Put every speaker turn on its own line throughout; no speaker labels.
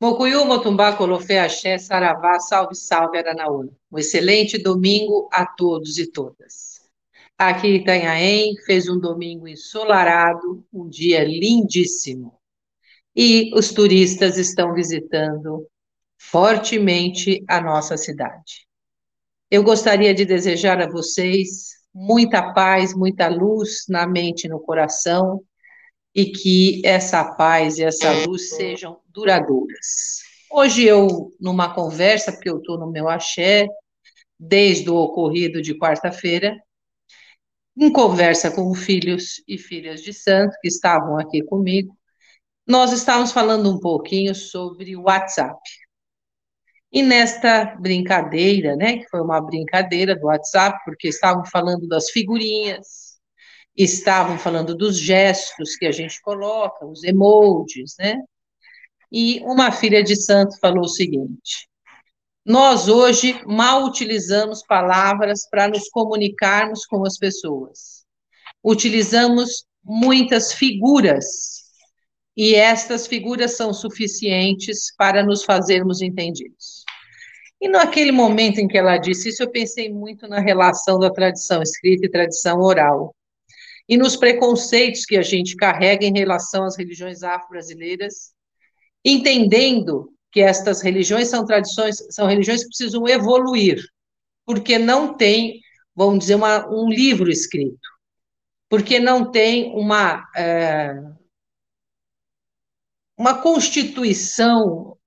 Mocuyu, Motumbá, Colofé, Axé, Saravá, salve, salve, Aranaú. Um excelente domingo a todos e todas. Aqui em Itanhaém fez um domingo ensolarado, um dia lindíssimo. E os turistas estão visitando fortemente a nossa cidade. Eu gostaria de desejar a vocês muita paz, muita luz na mente e no coração, e que essa paz e essa luz sejam duradouras. Hoje eu, numa conversa, porque eu estou no meu axé, desde o ocorrido de quarta-feira, em conversa com filhos e filhas de santo que estavam aqui comigo, nós estávamos falando um pouquinho sobre o WhatsApp. E nesta brincadeira, né, que foi uma brincadeira do WhatsApp, porque estavam falando das figurinhas, estavam falando dos gestos que a gente coloca, os emojis, né? E uma filha de santo falou o seguinte: Nós hoje mal utilizamos palavras para nos comunicarmos com as pessoas. Utilizamos muitas figuras, e estas figuras são suficientes para nos fazermos entendidos. E naquele momento em que ela disse isso, eu pensei muito na relação da tradição escrita e tradição oral e nos preconceitos que a gente carrega em relação às religiões afro-brasileiras, entendendo que estas religiões são tradições, são religiões que precisam evoluir, porque não tem, vamos dizer, uma, um livro escrito, porque não tem uma, é, uma constituição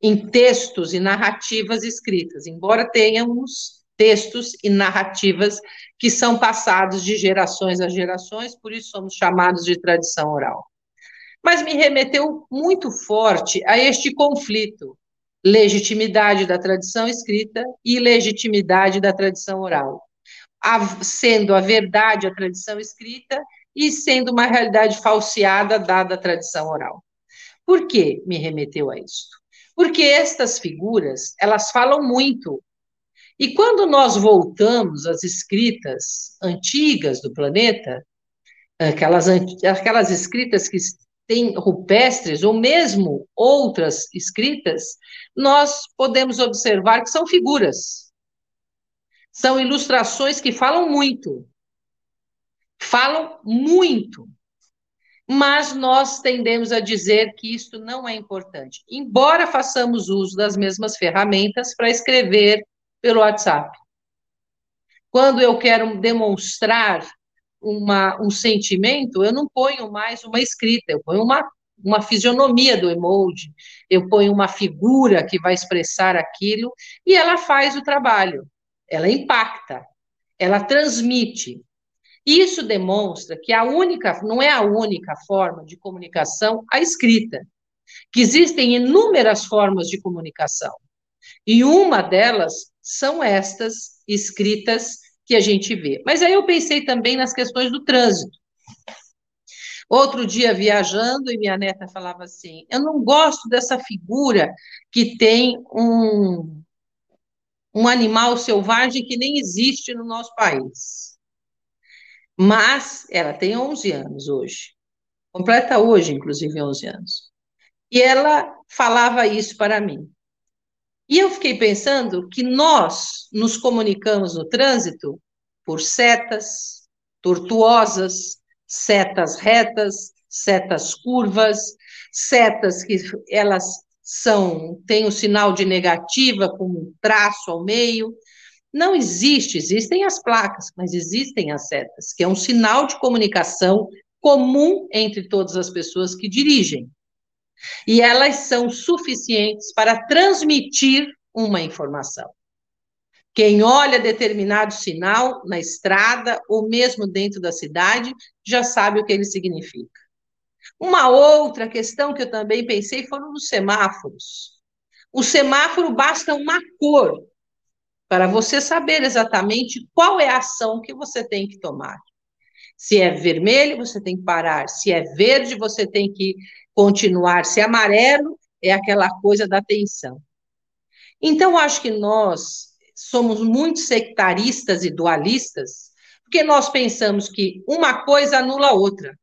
em textos e narrativas escritas, embora tenhamos textos e narrativas que são passados de gerações a gerações, por isso somos chamados de tradição oral. Mas me remeteu muito forte a este conflito, legitimidade da tradição escrita e legitimidade da tradição oral, a, sendo a verdade a tradição escrita e sendo uma realidade falseada dada a tradição oral. Por que me remeteu a isso? Porque estas figuras, elas falam muito e quando nós voltamos às escritas antigas do planeta, aquelas, aquelas escritas que têm rupestres, ou mesmo outras escritas, nós podemos observar que são figuras. São ilustrações que falam muito. Falam muito. Mas nós tendemos a dizer que isto não é importante. Embora façamos uso das mesmas ferramentas para escrever pelo WhatsApp. Quando eu quero demonstrar uma, um sentimento, eu não ponho mais uma escrita, eu ponho uma, uma fisionomia do emoji, eu ponho uma figura que vai expressar aquilo, e ela faz o trabalho, ela impacta, ela transmite. Isso demonstra que a única, não é a única forma de comunicação a escrita, que existem inúmeras formas de comunicação. E uma delas são estas escritas que a gente vê. Mas aí eu pensei também nas questões do trânsito. Outro dia, viajando, e minha neta falava assim: Eu não gosto dessa figura que tem um, um animal selvagem que nem existe no nosso país. Mas ela tem 11 anos hoje, completa hoje, inclusive, 11 anos. E ela falava isso para mim. E eu fiquei pensando que nós nos comunicamos no trânsito por setas tortuosas, setas retas, setas curvas, setas que elas são têm o sinal de negativa com um traço ao meio. Não existe, existem as placas, mas existem as setas, que é um sinal de comunicação comum entre todas as pessoas que dirigem e elas são suficientes para transmitir uma informação. Quem olha determinado sinal na estrada ou mesmo dentro da cidade já sabe o que ele significa. Uma outra questão que eu também pensei foram os semáforos. O semáforo basta uma cor para você saber exatamente qual é a ação que você tem que tomar. Se é vermelho, você tem que parar. Se é verde, você tem que continuar. Se é amarelo, é aquela coisa da tensão. Então, acho que nós somos muito sectaristas e dualistas, porque nós pensamos que uma coisa anula a outra.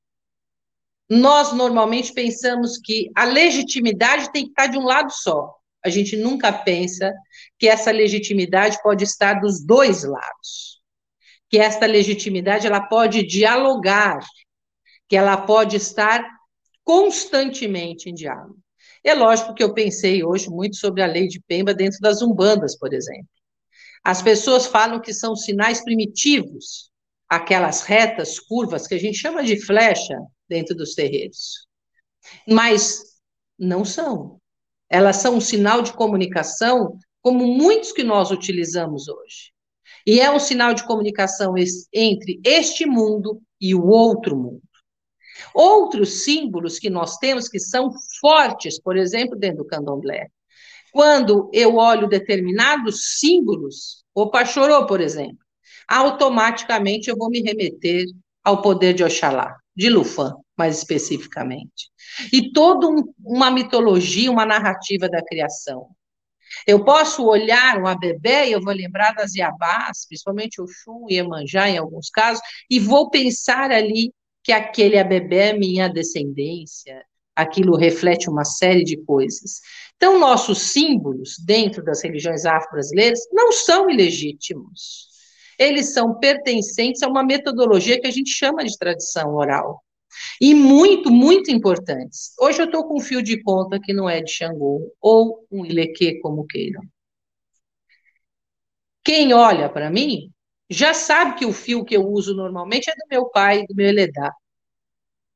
nós normalmente pensamos que a legitimidade tem que estar de um lado só. A gente nunca pensa que essa legitimidade pode estar dos dois lados. Que esta legitimidade ela pode dialogar, que ela pode estar constantemente em diálogo. É lógico que eu pensei hoje muito sobre a lei de Pemba dentro das umbandas, por exemplo. As pessoas falam que são sinais primitivos, aquelas retas, curvas, que a gente chama de flecha dentro dos terreiros. Mas não são. Elas são um sinal de comunicação como muitos que nós utilizamos hoje. E é um sinal de comunicação entre este mundo e o outro mundo. Outros símbolos que nós temos que são fortes, por exemplo, dentro do candomblé. Quando eu olho determinados símbolos, o Pachorô, por exemplo, automaticamente eu vou me remeter ao poder de Oxalá, de Lufã, mais especificamente. E toda um, uma mitologia, uma narrativa da criação. Eu posso olhar um abebé e eu vou lembrar das Iabás, principalmente o Xum e Emanjá em alguns casos, e vou pensar ali que aquele é minha descendência, aquilo reflete uma série de coisas. Então, nossos símbolos dentro das religiões afro-brasileiras não são ilegítimos. Eles são pertencentes a uma metodologia que a gente chama de tradição oral. E muito, muito importantes. Hoje eu estou com um fio de conta que não é de Xangô, ou um ileque, como queiram. Quem olha para mim já sabe que o fio que eu uso normalmente é do meu pai, do meu Eledá,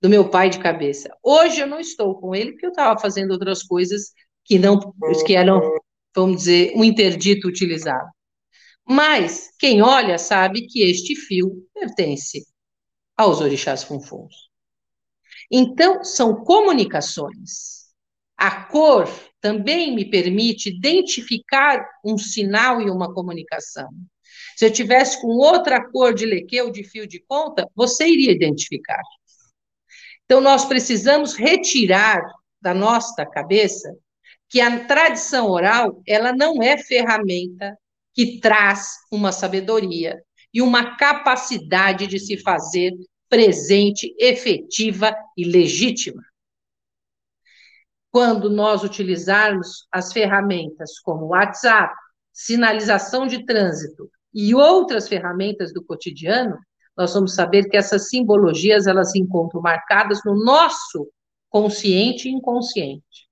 do meu pai de cabeça. Hoje eu não estou com ele porque eu estava fazendo outras coisas que não que eram, vamos dizer, um interdito utilizado. Mas quem olha sabe que este fio pertence aos orixás funfuns. Então, são comunicações. A cor também me permite identificar um sinal e uma comunicação. Se eu tivesse com outra cor de leque ou de fio de conta, você iria identificar. Então, nós precisamos retirar da nossa cabeça que a tradição oral, ela não é ferramenta que traz uma sabedoria e uma capacidade de se fazer presente, efetiva e legítima. Quando nós utilizarmos as ferramentas como WhatsApp, sinalização de trânsito e outras ferramentas do cotidiano, nós vamos saber que essas simbologias elas se encontram marcadas no nosso consciente e inconsciente.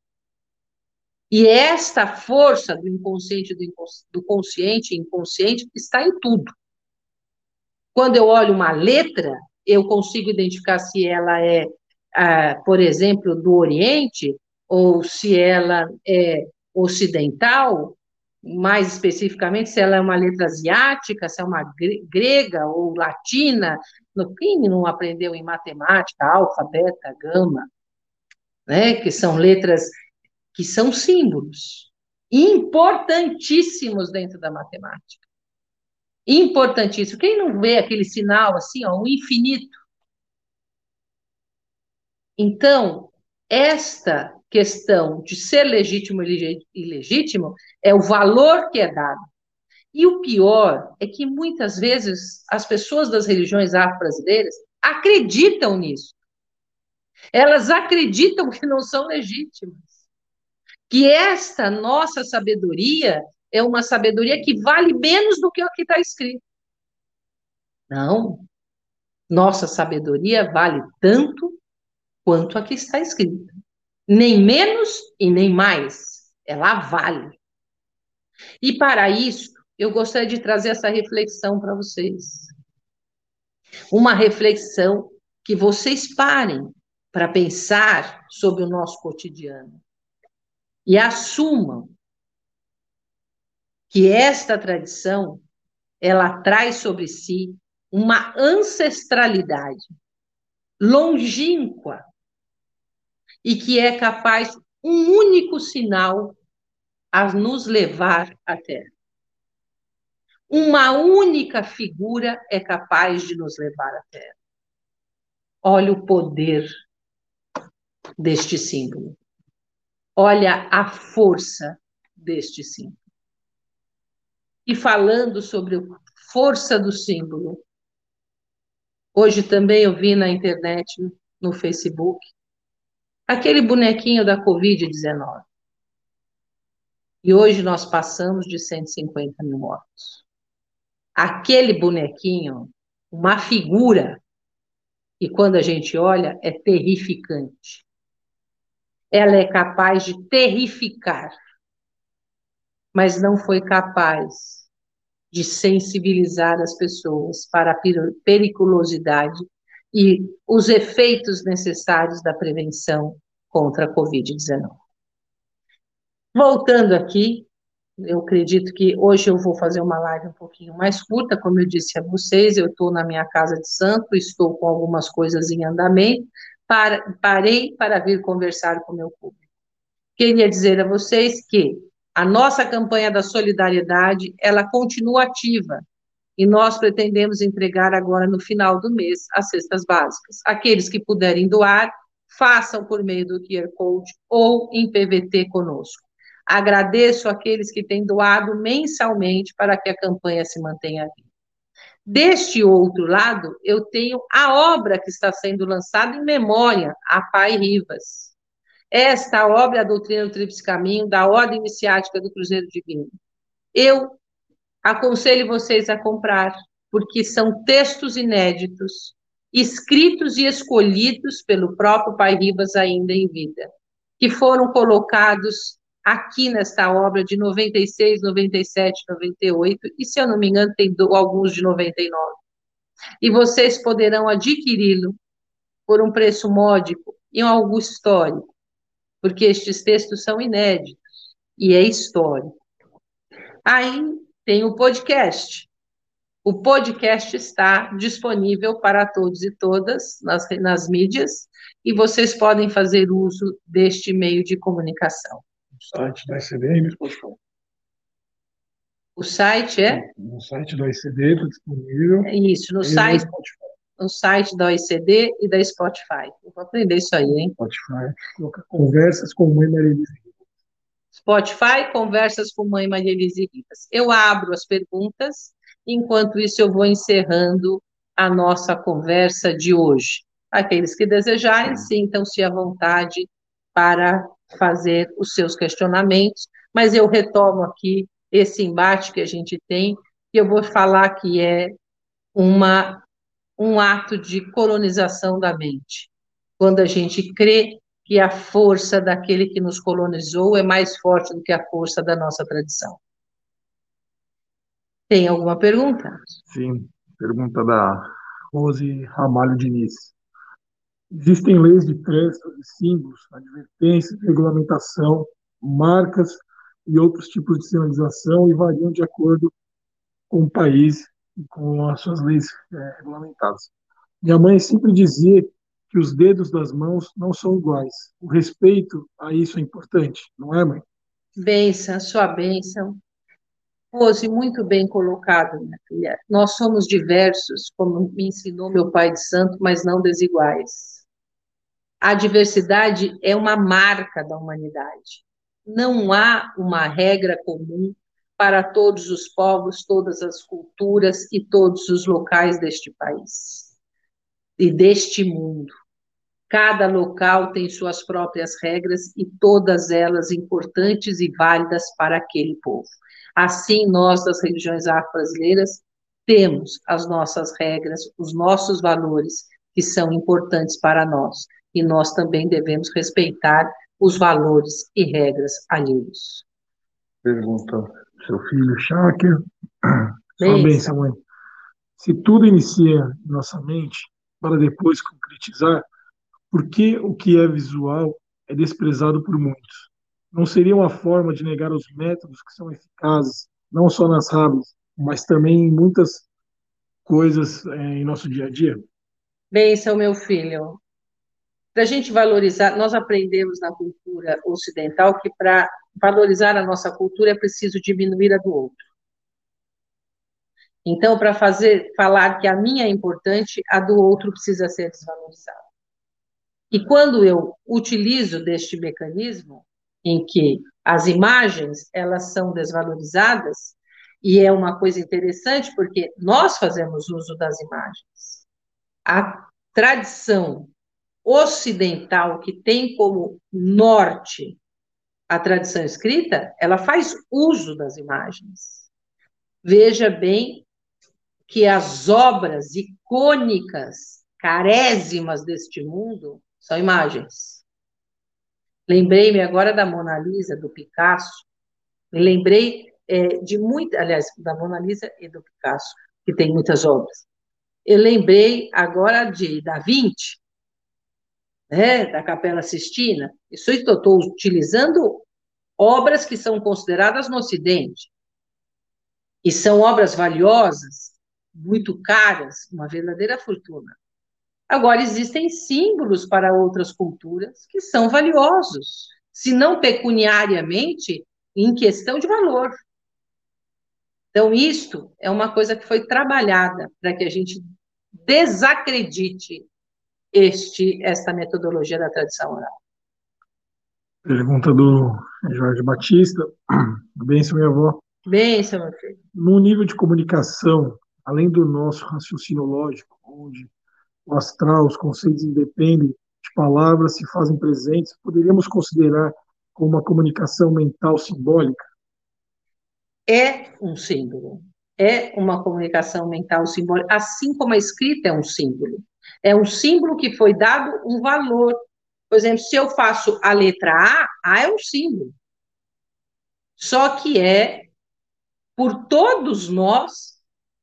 E esta força do inconsciente, do consciente e inconsciente está em tudo. Quando eu olho uma letra, eu consigo identificar se ela é, ah, por exemplo, do Oriente, ou se ela é ocidental, mais especificamente, se ela é uma letra asiática, se é uma grega ou latina. Quem não aprendeu em matemática, alfa, beta, gama, né, que são letras que são símbolos importantíssimos dentro da matemática. Importantíssimo. Quem não vê aquele sinal assim, ó, infinito? Então, esta questão de ser legítimo e ilegítimo é o valor que é dado. E o pior é que muitas vezes as pessoas das religiões afro-brasileiras acreditam nisso. Elas acreditam que não são legítimas. Que esta nossa sabedoria é uma sabedoria que vale menos do que o que está escrito. Não. Nossa sabedoria vale tanto quanto a que está escrita. Nem menos e nem mais. Ela vale. E para isso, eu gostaria de trazer essa reflexão para vocês. Uma reflexão que vocês parem para pensar sobre o nosso cotidiano e assumam que esta tradição ela traz sobre si uma ancestralidade longínqua e que é capaz um único sinal a nos levar à Terra. Uma única figura é capaz de nos levar à Terra. Olha o poder deste símbolo. Olha a força deste símbolo. E falando sobre a força do símbolo, hoje também eu vi na internet, no Facebook, aquele bonequinho da Covid-19. E hoje nós passamos de 150 mil mortos. Aquele bonequinho, uma figura, e quando a gente olha, é terrificante. Ela é capaz de terrificar, mas não foi capaz de sensibilizar as pessoas para a periculosidade e os efeitos necessários da prevenção contra a Covid-19. Voltando aqui, eu acredito que hoje eu vou fazer uma live um pouquinho mais curta, como eu disse a vocês, eu estou na minha casa de santo, estou com algumas coisas em andamento, para, parei para vir conversar com o meu público. Queria dizer a vocês que a nossa campanha da solidariedade, ela continua ativa, e nós pretendemos entregar agora no final do mês as cestas básicas. Aqueles que puderem doar, façam por meio do QR Code ou em PVT conosco. Agradeço aqueles que têm doado mensalmente para que a campanha se mantenha viva. Deste outro lado, eu tenho a obra que está sendo lançada em memória a Pai Rivas. Esta obra é a doutrina do Tríplice Caminho, da ordem iniciática do Cruzeiro Divino. Eu aconselho vocês a comprar, porque são textos inéditos, escritos e escolhidos pelo próprio Pai Ribas ainda em vida, que foram colocados aqui nesta obra de 96, 97, 98, e se eu não me engano, tem alguns de 99. E vocês poderão adquiri-lo por um preço módico em algo histórico porque estes textos são inéditos e é histórico. Aí tem o podcast. O podcast está disponível para todos e todas nas, nas mídias e vocês podem fazer uso deste meio de comunicação.
O site da ICD e no Spotify.
O site é?
No site da ICD está disponível.
É isso, no site. No site da OECD e da Spotify. Eu vou aprender isso aí, hein?
Spotify, conversas com mãe Maria Elise
Spotify, conversas com mãe Maria Elise Rivas. Eu abro as perguntas, enquanto isso eu vou encerrando a nossa conversa de hoje. Aqueles que desejarem, sintam-se à vontade para fazer os seus questionamentos, mas eu retomo aqui esse embate que a gente tem, e eu vou falar que é uma um ato de colonização da mente. Quando a gente crê que a força daquele que nos colonizou é mais forte do que a força da nossa tradição. Tem alguma pergunta?
Sim, pergunta da Rose Ramalho Diniz. Existem leis de trânsito, símbolos, advertências, regulamentação, marcas e outros tipos de sinalização e variam de acordo com o país com as suas leis é, regulamentadas. Minha mãe sempre dizia que os dedos das mãos não são iguais. O respeito a isso é importante, não é, mãe?
Benção, sua bênção. Pose muito bem colocado, minha filha. Nós somos diversos, como me ensinou meu pai de santo, mas não desiguais. A diversidade é uma marca da humanidade. Não há uma regra comum para todos os povos, todas as culturas e todos os locais deste país e deste mundo. Cada local tem suas próprias regras e todas elas importantes e válidas para aquele povo. Assim, nós das religiões afro-brasileiras temos as nossas regras, os nossos valores que são importantes para nós e nós também devemos respeitar os valores e regras alheios.
Pergunta seu filho Shaker. Sua bênção, mãe. Se tudo inicia em nossa mente, para depois concretizar, por que o que é visual é desprezado por muitos? Não seria uma forma de negar os métodos que são eficazes, não só nas rabas, mas também em muitas coisas é, em nosso dia a dia?
Bênção, meu filho. Para a gente valorizar, nós aprendemos na cultura ocidental que para valorizar a nossa cultura é preciso diminuir a do outro. Então, para fazer falar que a minha é importante, a do outro precisa ser desvalorizada. E quando eu utilizo deste mecanismo em que as imagens elas são desvalorizadas, e é uma coisa interessante porque nós fazemos uso das imagens. A tradição ocidental, que tem como norte a tradição escrita, ela faz uso das imagens. Veja bem que as obras icônicas, carésimas deste mundo, são imagens. Lembrei-me agora da Mona Lisa, do Picasso, me lembrei é, de muitas, aliás, da Mona Lisa e do Picasso, que tem muitas obras. Eu lembrei agora de Da Vinci, né, da Capela Sistina. Isso estou utilizando obras que são consideradas no Ocidente. E são obras valiosas, muito caras, uma verdadeira fortuna. Agora, existem símbolos para outras culturas que são valiosos, se não pecuniariamente, em questão de valor. Então, isto é uma coisa que foi trabalhada para que a gente desacredite este, esta metodologia da tradição oral.
Pergunta do Jorge Batista. Benção, minha avó.
Benção, meu filho.
No nível de comunicação, além do nosso raciocínio lógico, onde o astral, os conceitos independem de palavras, se fazem presentes, poderíamos considerar como uma comunicação mental simbólica?
É um símbolo. É uma comunicação mental simbólica, assim como a escrita é um símbolo. É um símbolo que foi dado um valor. Por exemplo, se eu faço a letra A, A é um símbolo. Só que é, por todos nós,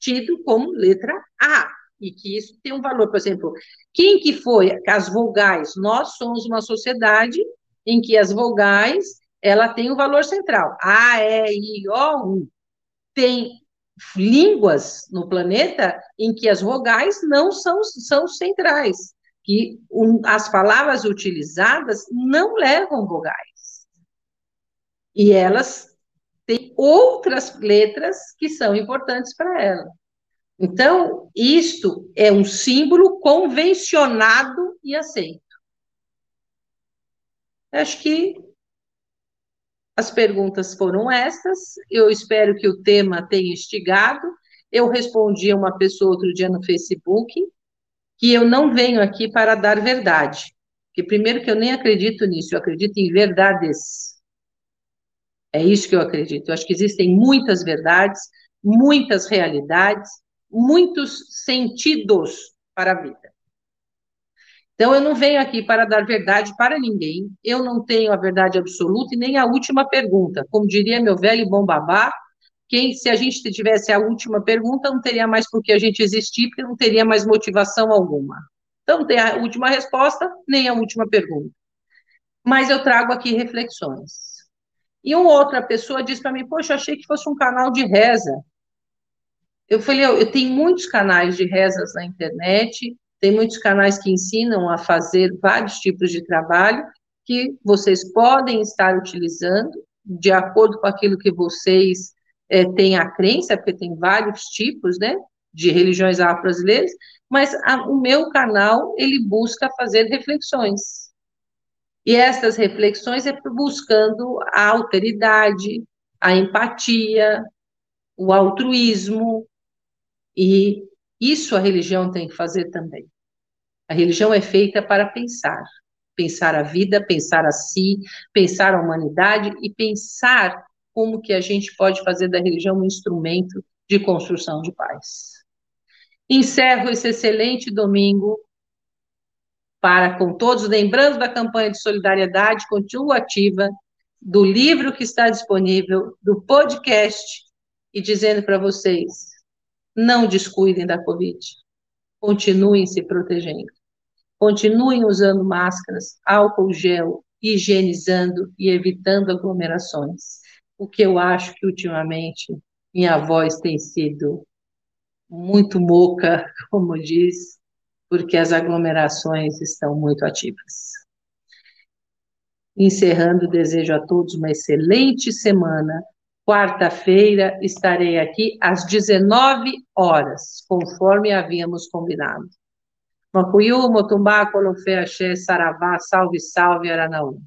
tido como letra A e que isso tem um valor. Por exemplo, quem que foi as vogais? Nós somos uma sociedade em que as vogais ela tem um valor central. A, E, I, O, U. Tem línguas no planeta em que as vogais não são, são centrais, que as palavras utilizadas não levam vogais. E elas têm outras letras que são importantes para ela. Então, isto é um símbolo convencionado e aceito. Acho que as perguntas foram estas. Eu espero que o tema tenha instigado. Eu respondi a uma pessoa outro dia no Facebook que eu não venho aqui para dar verdade. Que primeiro que eu nem acredito nisso, eu acredito em verdades. É isso que eu acredito. Eu acho que existem muitas verdades, muitas realidades, muitos sentidos para a vida. Então, eu não venho aqui para dar verdade para ninguém, eu não tenho a verdade absoluta e nem a última pergunta. Como diria meu velho bom babá, quem, se a gente tivesse a última pergunta, não teria mais por que a gente existir, porque não teria mais motivação alguma. Então, não tem a última resposta, nem a última pergunta. Mas eu trago aqui reflexões. E uma outra pessoa disse para mim, poxa, achei que fosse um canal de reza. Eu falei, eu, eu tenho muitos canais de rezas na internet, tem muitos canais que ensinam a fazer vários tipos de trabalho que vocês podem estar utilizando de acordo com aquilo que vocês é, têm a crença, porque tem vários tipos, né, de religiões afro-brasileiras, mas a, o meu canal, ele busca fazer reflexões. E essas reflexões é buscando a alteridade, a empatia, o altruísmo, e isso a religião tem que fazer também. A religião é feita para pensar. Pensar a vida, pensar a si, pensar a humanidade e pensar como que a gente pode fazer da religião um instrumento de construção de paz. Encerro esse excelente domingo para com todos, lembrando da campanha de solidariedade, continua ativa, do livro que está disponível, do podcast, e dizendo para vocês, não descuidem da Covid. Continuem se protegendo. Continuem usando máscaras, álcool gel, higienizando e evitando aglomerações. O que eu acho que ultimamente minha voz tem sido muito moca, como diz, porque as aglomerações estão muito ativas. Encerrando, desejo a todos uma excelente semana Quarta-feira estarei aqui às 19 horas, conforme havíamos combinado. Macuyu, Motumbá, Colofé, Axé, Saravá, salve, salve, Aranaú.